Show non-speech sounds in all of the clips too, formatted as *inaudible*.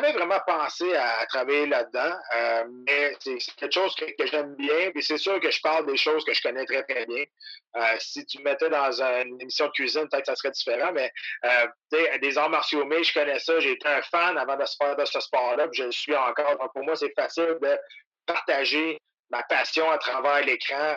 jamais vraiment pensé à, travailler là-dedans, euh, mais c'est quelque chose que, j'aime bien. Puis c'est sûr que je parle des choses que je connais très, très bien. Euh, si tu me mettais dans une émission de cuisine, peut-être que ça serait différent, mais des arts martiaux mais je connais ça. J'ai été un fan avant de se faire de ce sport-là, puis je le suis encore. Donc pour moi, c'est facile de partager ma passion à travers l'écran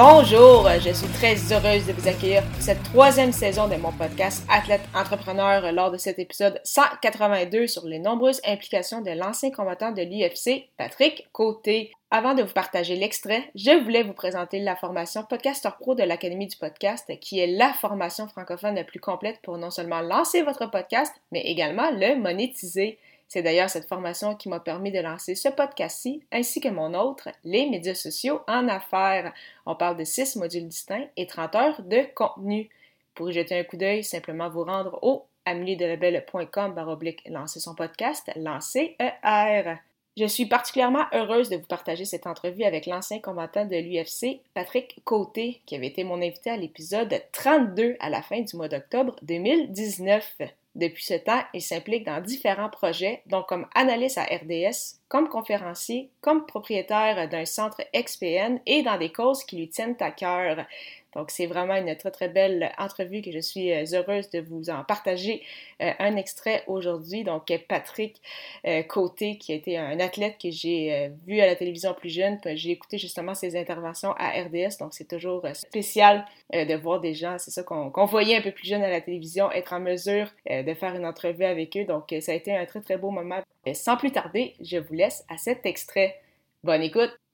Bonjour, je suis très heureuse de vous accueillir pour cette troisième saison de mon podcast Athlète Entrepreneur lors de cet épisode 182 sur les nombreuses implications de l'ancien combattant de l'UFC, Patrick Côté. Avant de vous partager l'extrait, je voulais vous présenter la formation Podcaster Pro de l'Académie du podcast, qui est la formation francophone la plus complète pour non seulement lancer votre podcast, mais également le monétiser. C'est d'ailleurs cette formation qui m'a permis de lancer ce podcast-ci, ainsi que mon autre, les médias sociaux en affaires. On parle de six modules distincts et 30 heures de contenu. Pour y jeter un coup d'œil, simplement vous rendre au ameliedelabel.com baroblique lancer son podcast, lancer ER. Je suis particulièrement heureuse de vous partager cette entrevue avec l'ancien combattant de l'UFC, Patrick Côté, qui avait été mon invité à l'épisode 32 à la fin du mois d'octobre 2019. Depuis ce temps, il s'implique dans différents projets, dont comme analyste à RDS, comme conférencier, comme propriétaire d'un centre XPN et dans des causes qui lui tiennent à cœur. Donc, c'est vraiment une très, très belle entrevue que je suis euh, heureuse de vous en partager euh, un extrait aujourd'hui. Donc, Patrick euh, Côté, qui a été un athlète que j'ai vu à la télévision plus jeune, j'ai écouté justement ses interventions à RDS. Donc, c'est toujours spécial de voir des gens, c'est ça qu'on voyait un peu plus jeune à la télévision, être en mesure de faire une entrevue avec eux. Donc, ça a été un très, très beau moment. Sans plus tarder, je vous laisse à cet extrait. Bonne écoute!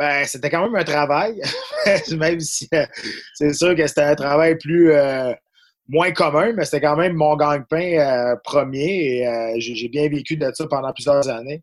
Ben, c'était quand même un travail, *laughs* même si euh, c'est sûr que c'était un travail plus euh, moins commun, mais c'était quand même mon gang-pain euh, premier et j'ai bien vécu de ça pendant plusieurs années.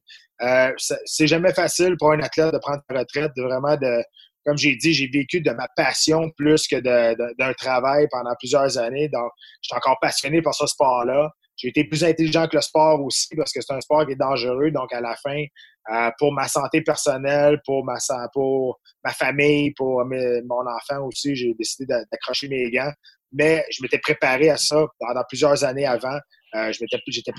c'est jamais facile pour un athlète de prendre sa retraite, de vraiment de, comme j'ai dit, j'ai vécu de ma passion plus que d'un travail pendant plusieurs années. Donc, je suis encore passionné par ce sport-là. J'ai été plus intelligent que le sport aussi parce que c'est un sport qui est dangereux. Donc, à la fin, euh, pour ma santé personnelle, pour ma, pour ma famille, pour mon enfant aussi, j'ai décidé d'accrocher mes gants. Mais je m'étais préparé à ça pendant plusieurs années avant. Euh, je m'étais, j'étais,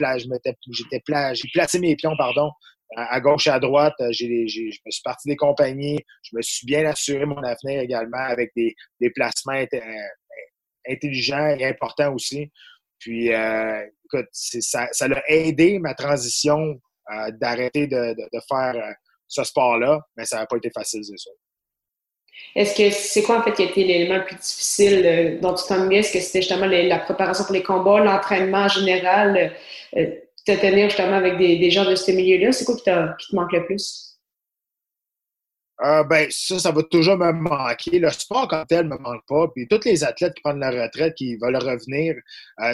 j'étais, j'ai placé mes pions, pardon, à gauche et à droite. Euh, j'ai, j'ai, je me suis parti des compagnies. Je me suis bien assuré mon avenir également avec des, des placements intelligents et importants aussi. Puis, euh, écoute, ça, ça a aidé ma transition euh, d'arrêter de, faire euh, ce sport-là, mais ça n'a pas été facile, c'est ça. Est-ce que c'est quoi en fait qui a été l'élément le plus difficile dont tu t'ennuies? Est-ce que c'était justement la préparation pour les combats, l'entraînement en général, te tenir justement avec des, gens de ce milieu-là? C'est quoi qui, te manque le plus? Ben, ça, ça va toujours me manquer. Le sport comme tel me manque pas. Puis tous les athlètes qui prennent la retraite, qui veulent revenir,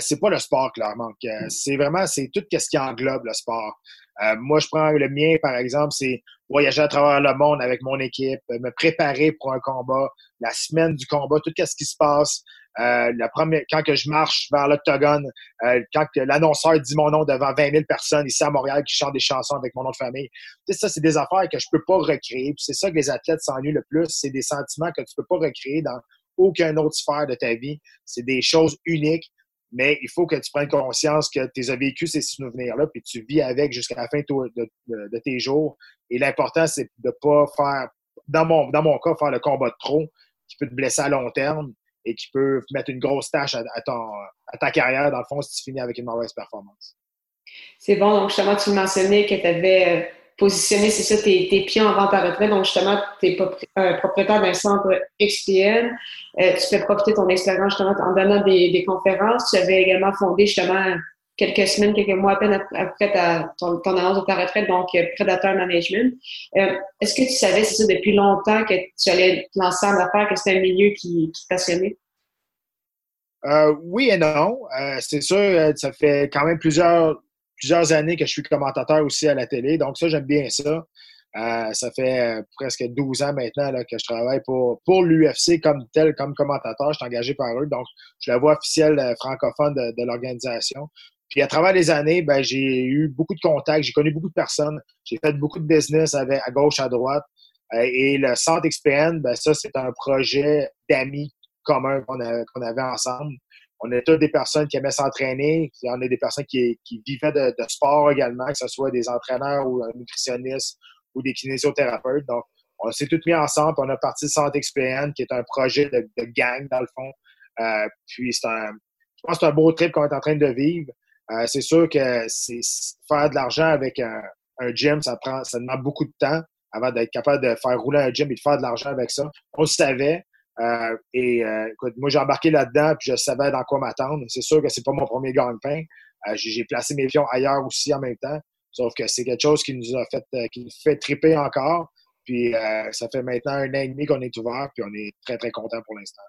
c'est pas le sport qui leur manque. C'est vraiment, c'est tout ce qui englobe le sport. Euh, moi, je prends le mien, par exemple, c'est voyager à travers le monde avec mon équipe, me préparer pour un combat, la semaine du combat, tout ce qui se passe. Euh, la première, quand que je marche vers l'octogone, euh, quand l'annonceur dit mon nom devant 20 000 personnes ici à Montréal qui chantent des chansons avec mon nom de famille, tu ça, c'est des affaires que je peux pas recréer. c'est ça que les athlètes s'ennuient le plus, c'est des sentiments que tu peux pas recréer dans aucun autre sphère de ta vie. C'est des choses uniques mais il faut que tu prennes conscience que tu as vécu ces souvenirs-là, puis tu vis avec jusqu'à la fin de, tes jours. Et l'important, c'est de pas faire, dans mon, dans mon cas, faire le combat de trop qui peut te blesser à long terme et qui peut mettre une grosse tâche à, à ta carrière, dans le fond, si tu finis avec une mauvaise performance. C'est bon. Donc, justement, tu mentionnais que tu avais euh, positionner, c'est ça, tes, tes pieds en vente à retraite. Donc, justement, tu es propriétaire d'un centre XPN. Euh, tu fais profiter de ton expérience, justement, en donnant des, des, conférences. Tu avais également fondé, justement, quelques semaines, quelques mois à peine après ta, ton, annonce de ta retraite, donc euh, Predator Management. Est-ce que tu savais, c'est ça, depuis longtemps que tu allais lancer en affaires, que c'était un milieu qui, qui te passionnait? oui et non. c'est sûr, ça fait quand même plusieurs plusieurs années que je suis commentateur aussi à la télé, donc ça, j'aime bien ça. Euh, ça fait presque 12 ans maintenant que je travaille pour, pour l'UFC comme tel, comme commentateur. Je suis engagé par eux, donc je suis la voix officielle francophone de l'organisation. Puis à travers les années, ben, j'ai eu beaucoup de contacts, j'ai connu beaucoup de personnes, j'ai fait beaucoup de business avec, à gauche, à droite. et le Centre XPN, ben, ça, c'est un projet d'amis communs qu'on avait ensemble on est toutes des personnes qui aimaient s'entraîner. On est des personnes qui, vivaient de, sport également, que ce soit des entraîneurs ou un nutritionniste ou des kinésiothérapeutes. Donc, on s'est tous mis ensemble. On a parti de XPN, qui est un projet de, gang, dans le fond. Euh, puis, c'est un, je pense que c'est un beau trip qu'on est en train de vivre. Euh, c'est sûr que c'est faire de l'argent avec un, gym, ça prend, ça demande beaucoup de temps avant d'être capable de faire rouler un gym et de faire de l'argent avec ça. On le savait. Euh, et euh, écoute, moi, j'ai embarqué là-dedans, puis je savais dans quoi m'attendre. C'est sûr que c'est pas mon premier gagne-pain. Euh, j'ai placé mes pions ailleurs aussi en même temps. Sauf que c'est quelque chose qui nous a fait, qui nous fait triper encore. Puis ça fait maintenant un an et demi qu'on est ouvert, puis on est très, très content pour l'instant.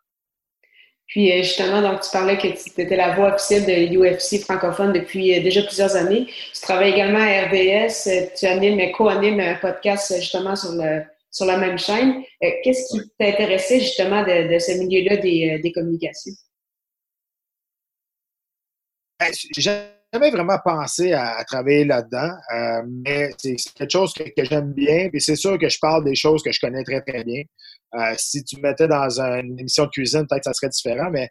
Puis justement, donc tu parlais que tu étais la voix officielle de l'UFC francophone depuis déjà plusieurs années. Tu travailles également à RDS, tu animes, co-animes un podcast justement sur le, sur la même chaîne. Euh, qu'est-ce qui t'intéressait justement de, ce milieu-là des, euh, des, communications? Ben, j'ai jamais vraiment pensé à, travailler là-dedans, euh, mais c'est quelque chose que, j'aime bien. Puis c'est sûr que je parle des choses que je connais très, très bien. Si tu me mettais dans une émission de cuisine, peut-être que ça serait différent, mais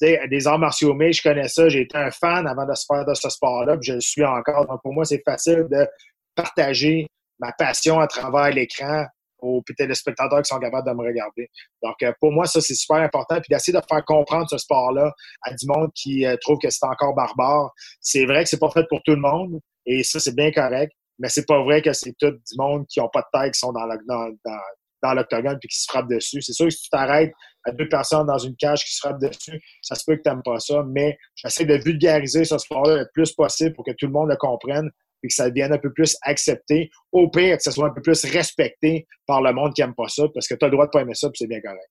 des arts martiaux mais je connais ça. J'ai été un fan avant de se faire de ce sport-là, puis je le suis encore. Donc pour moi, c'est facile de partager ma passion à travers l'écran aux téléspectateurs qui sont capables de me regarder. Donc, euh, pour moi, ça, c'est super important. Puis d'essayer de faire comprendre ce sport-là à du monde qui euh, trouve que c'est encore barbare. C'est vrai que c'est pas fait pour tout le monde. Et ça, c'est bien correct. Mais c'est pas vrai que c'est tout du monde qui ont pas de tête, qui sont dans l'octogone dans, dans, puis qui se frappent dessus. C'est sûr que si tu t'arrêtes à deux personnes dans une cage qui se frappent dessus, ça se peut que tu n'aimes pas ça. Mais j'essaie de vulgariser ce sport-là le plus possible pour que tout le monde le comprenne et que ça devienne un peu plus accepté. Au pire, que ça soit un peu plus respecté par le monde qui n'aime pas ça, parce que tu as le droit de pas aimer ça, puis c'est bien correct.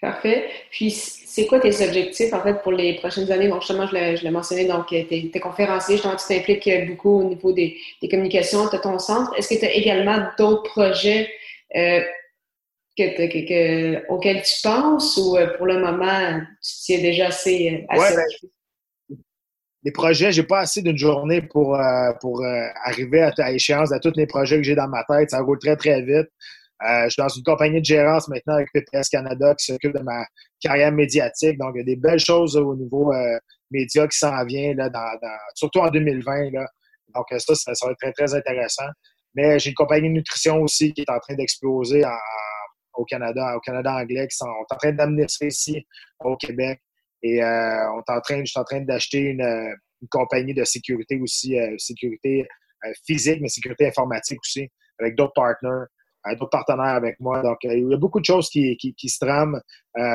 Parfait. Puis, c'est quoi tes objectifs, en fait, pour les prochaines années? Bon, justement, je l'ai mentionné, donc, tu es, conférencier, tu t'impliques beaucoup au niveau des, communications, de ton centre. Est-ce que tu as également d'autres projets euh, auxquels tu penses ou euh, pour le moment, tu tiens déjà assez, assez ben, les projets, j'ai pas assez d'une journée pour, euh, pour euh, arriver à, échéance à tous les projets que j'ai dans ma tête. Ça roule très, très vite. Euh, je suis dans une compagnie de gérance maintenant avec PPS Canada qui s'occupe de ma carrière médiatique. Donc, il y a des belles choses au niveau média qui s'en vient, là, dans, surtout en 2020. Là. Donc, ça, ça, va être très, très intéressant. Mais j'ai une compagnie de nutrition aussi qui est en train d'exploser au Canada, au Canada anglais, qui sont en train d'amener ça ici au Québec. Et euh, on est en train, je suis en train d'acheter une, euh, une, compagnie de sécurité aussi, euh, sécurité physique, mais sécurité informatique aussi, avec d'autres partners, d'autres partenaires avec moi. Donc, il y a beaucoup de choses qui, qui, qui se trament.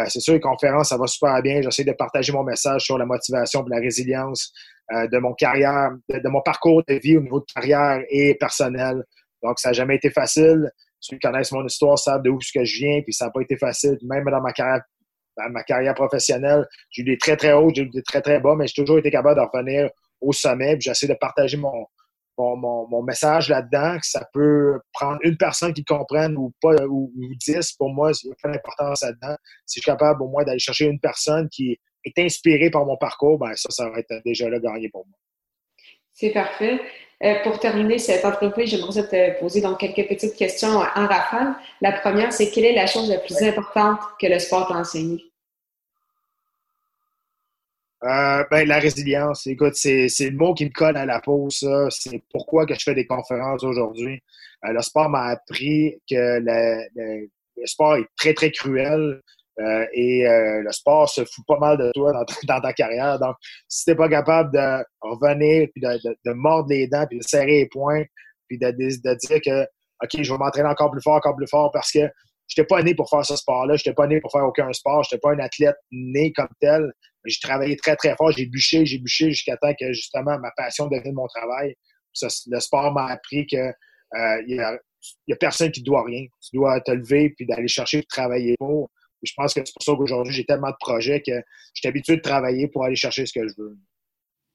c'est sûr, les conférences, ça va super bien. J'essaie de partager mon message sur la motivation et la résilience de mon carrière, de, mon parcours de vie au niveau de carrière et personnel. Donc, ça n'a jamais été facile. Ceux qui connaissent mon histoire savent d'où je viens, puis ça n'a pas été facile. Même dans ma carrière ma carrière professionnelle, j'ai eu des très, très hauts, j'ai eu des très, très bas, mais j'ai toujours été capable de revenir au sommet. J'essaie de partager mon, mon, message là-dedans, que ça peut prendre une personne qui comprenne ou pas, ou, dix. Pour moi, il y a pas d'importance là-dedans. Si je suis capable au moins d'aller chercher une personne qui est inspirée par mon parcours, ben ça, ça va être déjà là gagné pour moi. C'est parfait. Euh, pour terminer cette entreprise, j'aimerais te poser donc quelques petites questions en rafale. La première, c'est quelle est la chose la plus importante que le sport t'a enseigné? Euh, ben, la résilience. Écoute, c'est, le mot qui me colle à la peau, ça. C'est pourquoi que je fais des conférences aujourd'hui. Euh, le sport m'a appris que le, sport est très, très cruel. Euh, et euh, le sport se fout pas mal de toi dans, ta *laughs* carrière. Donc, si t'es pas capable de revenir, puis de, mordre les dents, puis de serrer les poings, puis de, dire que OK, je vais m'entraîner encore plus fort, encore plus fort, parce que je pas né pour faire ce sport-là, je pas né pour faire aucun sport, je pas un athlète né comme tel. J'ai travaillé très, très fort, j'ai bûché, j'ai bûché jusqu'à temps que justement ma passion devienne mon travail. le sport m'a appris que euh, il n'y a, personne qui te doit rien. Tu dois te lever puis d'aller chercher de travailler pour je pense que c'est pour ça qu'aujourd'hui, j'ai tellement de projets que je suis habitué de travailler pour aller chercher ce que je veux.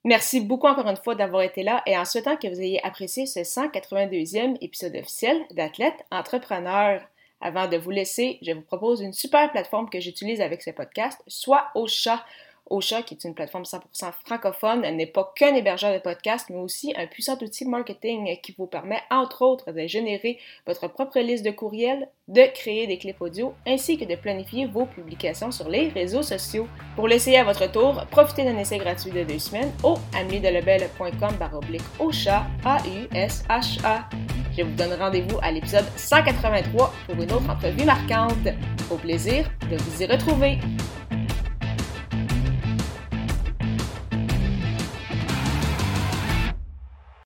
Merci beaucoup encore une fois d'avoir été là et en souhaitant que vous ayez apprécié ce 182e épisode officiel d'Athlète Entrepreneur. Avant de vous laisser, je vous propose une super plateforme que j'utilise avec ce podcast, soit Ocha. Ocha, qui est une plateforme 100% francophone, n'est pas qu'un hébergeur de podcasts, mais aussi un puissant outil marketing qui vous permet, entre autres, de générer votre propre liste de courriels, de créer des clips audio, ainsi que de planifier vos publications sur les réseaux sociaux. Pour l'essayer à votre tour, profitez d'un essai gratuit de deux semaines au ameliedelebel.com baroblique Ocha, A-U-S-H-A. Je vous donne rendez-vous à l'épisode 183 pour une autre entrevue marquante. Au plaisir de vous y retrouver.